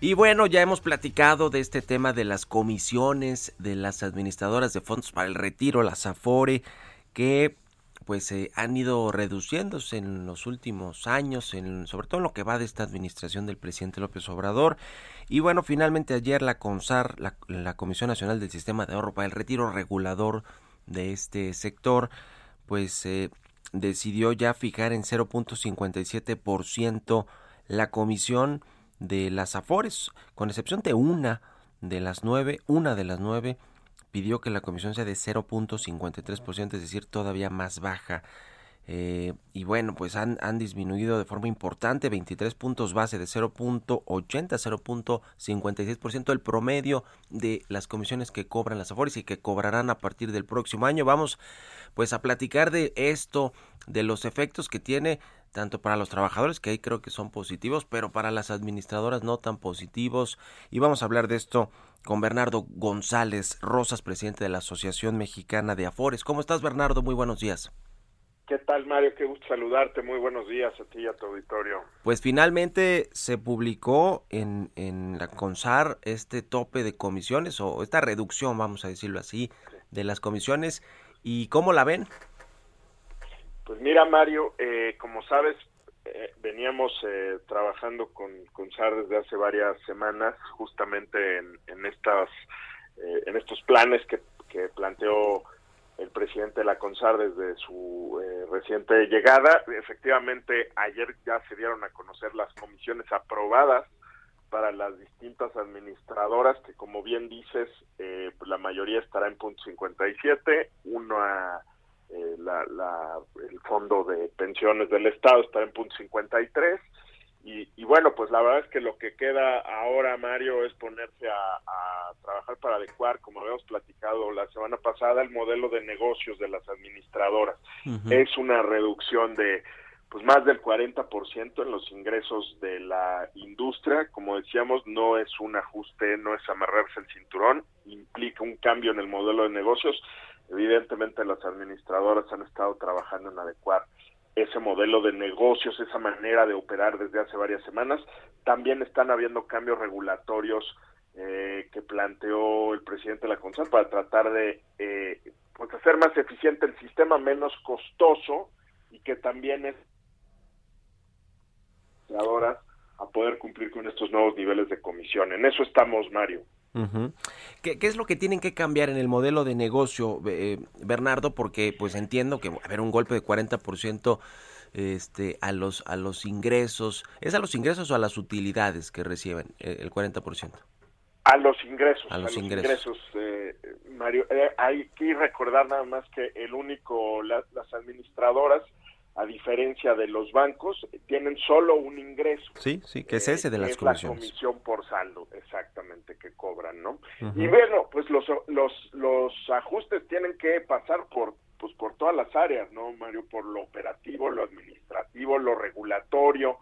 Y bueno, ya hemos platicado de este tema de las comisiones de las administradoras de fondos para el retiro, las AFORE, que pues se han ido reduciéndose en los últimos años, en, sobre todo en lo que va de esta administración del presidente López Obrador. Y bueno, finalmente ayer la CONSAR, la, Comisión Nacional del Sistema de Ahorro para el Retiro Regulador de este sector, pues eh, decidió ya fijar en 0.57% la comisión de las Afores, con excepción de una de las nueve, una de las nueve pidió que la comisión sea de 0.53%, es decir, todavía más baja. Eh, y bueno, pues han, han, disminuido de forma importante, 23 puntos base de 0.80 0.56% el promedio de las comisiones que cobran las Afores y que cobrarán a partir del próximo año. Vamos pues a platicar de esto, de los efectos que tiene tanto para los trabajadores, que ahí creo que son positivos, pero para las administradoras no tan positivos. Y vamos a hablar de esto con Bernardo González Rosas, presidente de la Asociación Mexicana de Afores. ¿Cómo estás, Bernardo? Muy buenos días. ¿Qué tal, Mario? Qué gusto saludarte. Muy buenos días a ti y a tu auditorio. Pues finalmente se publicó en, en la CONSAR este tope de comisiones, o esta reducción, vamos a decirlo así, de las comisiones. ¿Y cómo la ven? Pues mira, Mario, eh, como sabes, eh, veníamos eh, trabajando con, con SAR desde hace varias semanas, justamente en, en estas en estos planes que, que, planteó el presidente de la CONSAR desde su reciente llegada. Efectivamente, ayer ya se dieron a conocer las comisiones aprobadas para las distintas administradoras, que como bien dices, pues la mayoría estará en punto 57, una eh, la, el fondo de pensiones del Estado está en punto 53 y, y bueno, pues la verdad es que lo que queda ahora, Mario, es ponerse a, trabajar para adecuar, como habíamos platicado la semana pasada, el modelo de negocios de las administradoras. Es una reducción de pues más del 40% en los ingresos de la industria. Como decíamos, no es un ajuste, no es amarrarse el cinturón, implica un cambio en el modelo de negocios Evidentemente las administradoras han estado trabajando en adecuar ese modelo de negocios, esa manera de operar desde hace varias semanas. También están habiendo cambios regulatorios eh, que planteó el presidente de la CONSAL para tratar de eh, pues hacer más eficiente el sistema, menos costoso y que también es a poder cumplir con estos nuevos niveles de comisión. En eso estamos, Mario. ¿Qué, es lo que tienen que cambiar en el modelo de negocio, eh, Bernardo? Porque pues entiendo que va a haber un golpe de 40% este, a, los, a los ingresos. ¿Es a los ingresos o a las utilidades que reciben eh, el 40%? A los ingresos. A los, ingresos. Eh, Mario, hay que recordar nada más que el único, las administradoras a diferencia de los bancos, tienen solo un ingreso. Sí, sí, que es ese de las es la comisión por saldo, exactamente, que cobran, ¿no? Y bueno, pues los, los, los ajustes tienen que pasar por pues por todas las áreas, ¿no, Mario? Por lo operativo, lo administrativo, lo regulatorio,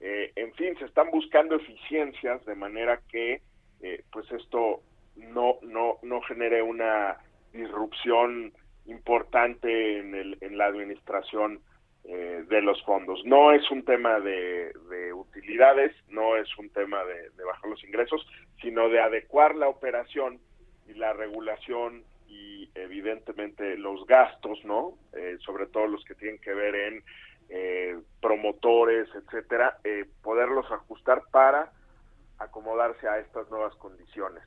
eh, en fin, se están buscando eficiencias de manera que eh, pues esto no, no, no genere una disrupción importante en, el, en la administración eh, de los fondos. No es un tema de, utilidades, no es un tema de, bajar los ingresos, sino de adecuar la operación y la regulación y evidentemente los gastos, ¿no? Eh, sobre todo los que tienen que ver en eh, promotores, etcétera, poderlos ajustar para acomodarse a estas nuevas condiciones.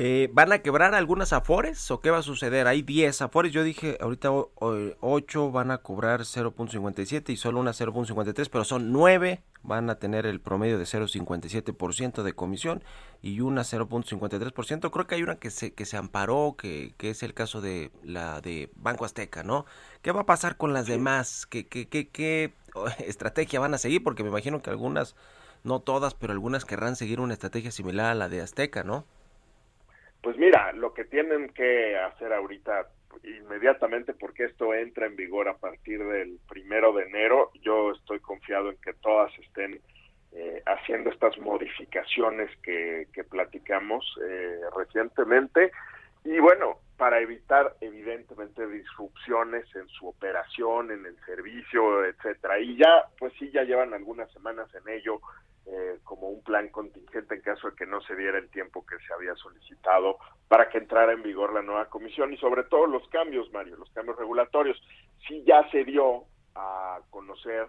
Eh, ¿Van a quebrar algunas afores o qué va a suceder? Hay 10 afores, yo dije ahorita 8 van a cobrar 0.57 y solo una 0.53, pero son 9 van a tener el promedio de 0.57% de comisión y una 0.53%. Creo que hay una que se, que se amparó, que, que, es el caso de la de Banco Azteca, ¿no? ¿Qué va a pasar con las demás? ¿Qué, qué, qué, qué estrategia van a seguir? Porque me imagino que algunas, no todas, pero algunas querrán seguir una estrategia similar a la de Azteca, ¿no? Pues mira, lo que tienen que hacer ahorita inmediatamente porque esto entra en vigor a partir del primero de enero, yo estoy confiado en que todas estén eh, haciendo estas modificaciones que, que platicamos eh, recientemente y bueno, para evitar evidentemente disrupciones en su operación, en el servicio, etcétera. Y ya, pues sí, ya llevan algunas semanas en ello eh, como un plan contingente en caso de que no se diera el tiempo que se había solicitado para que entrara en vigor la nueva comisión y sobre todo los cambios, Mario, los cambios regulatorios. Sí ya se dio a conocer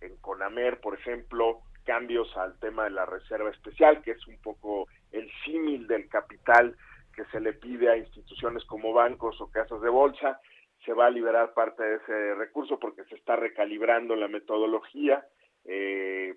en CONAMER, por ejemplo, cambios al tema de la reserva especial, que es un poco el símil del capital que se le pide a instituciones como bancos o casas de bolsa. Se va a liberar parte de ese recurso porque se está recalibrando la metodología. Eh,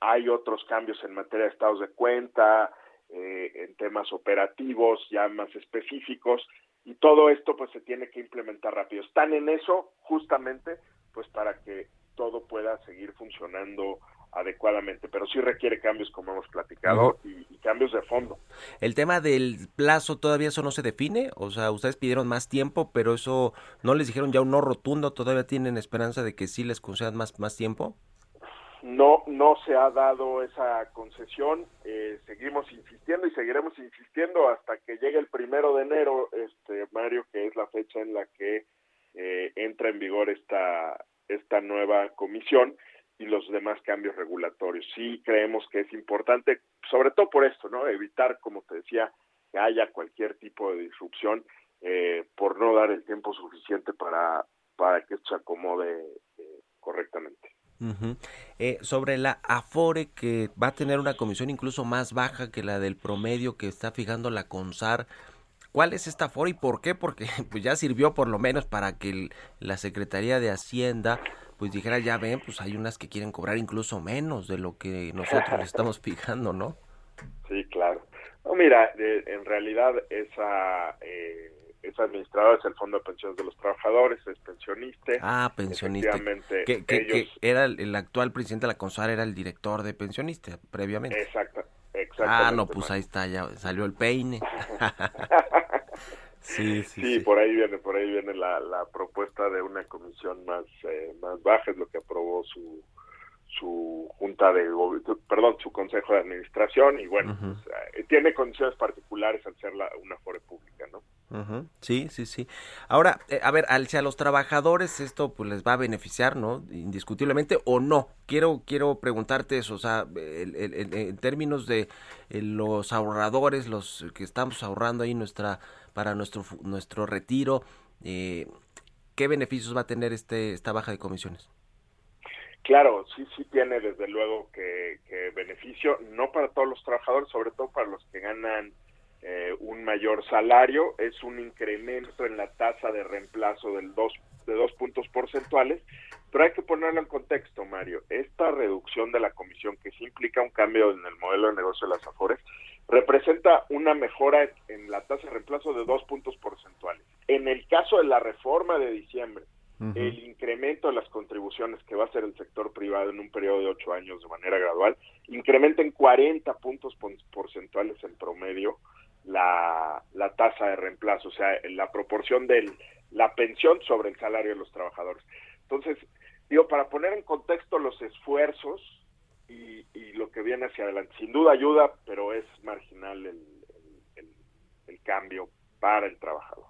Hay otros cambios en materia de estados de cuenta, eh, en temas operativos ya más específicos, y todo esto pues se tiene que implementar rápido. Están en eso justamente pues para que todo pueda seguir funcionando adecuadamente, pero sí requiere cambios como hemos platicado y, y, cambios de fondo. El tema del plazo todavía eso no se define, o sea, ustedes pidieron más tiempo, pero eso no les dijeron ya un no rotundo, todavía tienen esperanza de que sí les concedan más más tiempo. No, no se ha dado esa concesión. Eh, seguimos insistiendo y seguiremos insistiendo hasta que llegue el primero de enero, este Mario, que es la fecha en la que eh, entra en vigor esta esta nueva comisión y los demás cambios regulatorios. Sí creemos que es importante, sobre todo por esto, ¿no? Evitar, como te decía, que haya cualquier tipo de disrupción eh, por no dar el tiempo suficiente para, para que esto se acomode eh, correctamente. Eh, sobre la Afore, que va a tener una comisión incluso más baja que la del promedio que está fijando la CONSAR, ¿Cuál es esta Afore y por qué? Porque pues ya sirvió por lo menos para que la Secretaría de Hacienda pues dijera, ya ven, pues hay unas que quieren cobrar incluso menos de lo que nosotros estamos fijando, ¿no? Sí, claro. No, mira, de, en realidad esa, eh, esa administradora es el Fondo de Pensiones de los Trabajadores, es pensionista. Ah, pensionista. Que, que, ellos... que era el, el, actual presidente de la CONSAR, era el director de pensionista previamente. Exacto. Ah, no, pues ahí está, ya salió el peine. sí, sí, sí, sí, por ahí viene, por ahí viene la, la propuesta de una comisión más, eh, más baja, es lo que aprobó su su junta de perdón su consejo de administración y bueno uh -huh. pues, eh, tiene condiciones particulares al ser la, una fore pública Sí, sí, sí. Ahora, eh, a ver, al, si a los trabajadores esto pues les va a beneficiar, ¿no? Indiscutiblemente o no. Quiero quiero preguntarte eso, o sea, el, en términos de eh, los ahorradores, los que estamos ahorrando ahí nuestra para nuestro nuestro retiro, eh, ¿qué beneficios va a tener este esta baja de comisiones? Claro, sí, sí tiene desde luego que, que beneficio, no para todos los trabajadores, sobre todo para los que ganan eh, un mayor salario, es un incremento en la tasa de reemplazo del dos, de dos puntos porcentuales, pero hay que ponerlo en contexto, Mario. Esta reducción de la comisión, que sí implica un cambio en el modelo de negocio de las AFORES, representa una mejora en la tasa de reemplazo de dos puntos porcentuales. En el caso de la reforma de diciembre, uh -huh. el incremento de las contribuciones que va a hacer el sector privado en un periodo de ocho años de manera gradual, incrementa en 40 puntos porcentuales en promedio la, la tasa de reemplazo, o sea, la proporción de la pensión sobre el salario de los trabajadores. Entonces, digo, para poner en contexto los esfuerzos y, lo que viene hacia adelante. Sin duda ayuda, pero es marginal el, cambio para el trabajador.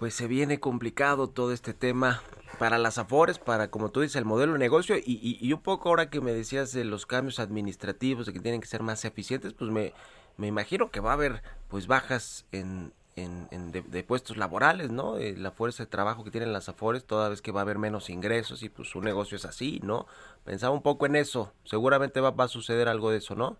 Pues se viene complicado todo este tema para las afores, para, como tú dices, el modelo de negocio y, y, un poco ahora que me decías de los cambios administrativos, de que tienen que ser más eficientes, pues me, me imagino que va a haber pues bajas en, en, de, puestos laborales, ¿no? Eh, la fuerza de trabajo que tienen las afores, toda vez que va a haber menos ingresos y pues su negocio es así, ¿no? Pensaba un poco en eso, seguramente va a suceder algo de eso, ¿no?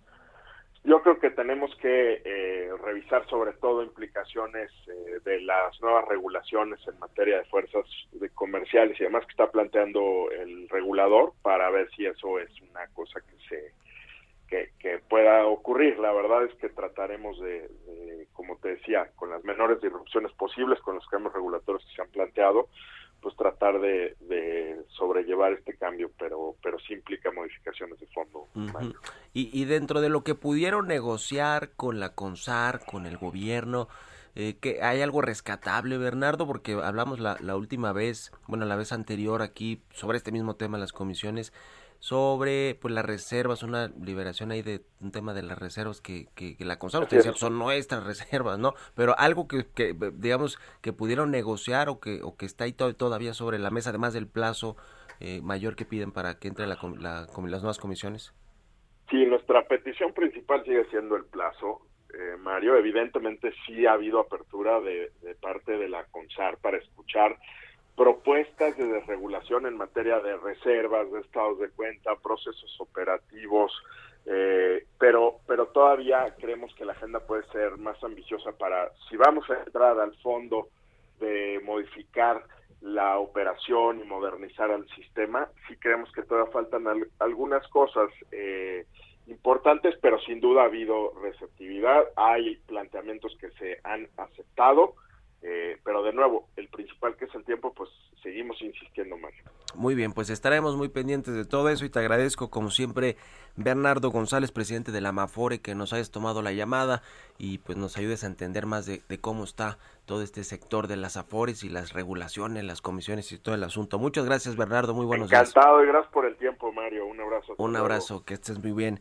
Yo creo que tenemos que eh, revisar sobre todo implicaciones eh, de las nuevas regulaciones en materia de fuerzas de comerciales y demás que está planteando el regulador para ver si eso es una cosa que se que, pueda ocurrir. La verdad es que trataremos de, como te decía, con las menores disrupciones posibles, con los cambios regulatorios que se han planteado, pues tratar de, sobrellevar este cambio, pero, pero sí implica modificaciones de fondo. y, y dentro de lo que pudieron negociar con la CONSAR, con el gobierno, eh, que hay algo rescatable, Bernardo, porque hablamos la, la última vez, bueno, la vez anterior aquí sobre este mismo tema, las comisiones, sobre pues las reservas, una liberación ahí de un tema de las reservas que, que, la CONSAR, usted decía, son nuestras reservas, ¿no? Pero algo que, que, digamos que pudieron negociar o que, o que está ahí todavía sobre la mesa, además del plazo eh, mayor que piden para que entre la, la, las nuevas comisiones. Sí, nuestra petición principal sigue siendo el plazo, eh, Mario. Evidentemente sí ha habido apertura de, de parte de la CONSAR para escuchar propuestas de desregulación en materia de reservas, de estados de cuenta, procesos operativos, eh, pero, pero todavía creemos que la agenda puede ser más ambiciosa para, si vamos a entrar al fondo de modificar la operación y modernizar el sistema, sí creemos que todavía faltan algunas cosas eh, importantes, pero sin duda ha habido receptividad, hay planteamientos que se han aceptado, eh, pero de nuevo, el principal que es el tiempo, pues seguimos insistiendo, Mario. Muy bien, pues estaremos muy pendientes de todo eso y te agradezco, como siempre, Bernardo González, presidente de la Mafore, que nos hayas tomado la llamada y pues nos ayudes a entender más de, cómo está todo este sector de las Afores y las regulaciones, las comisiones y todo el asunto. Muchas gracias, Bernardo, muy buenos días. Encantado y gracias por el tiempo, Mario. Un abrazo. Un abrazo, que estés muy bien.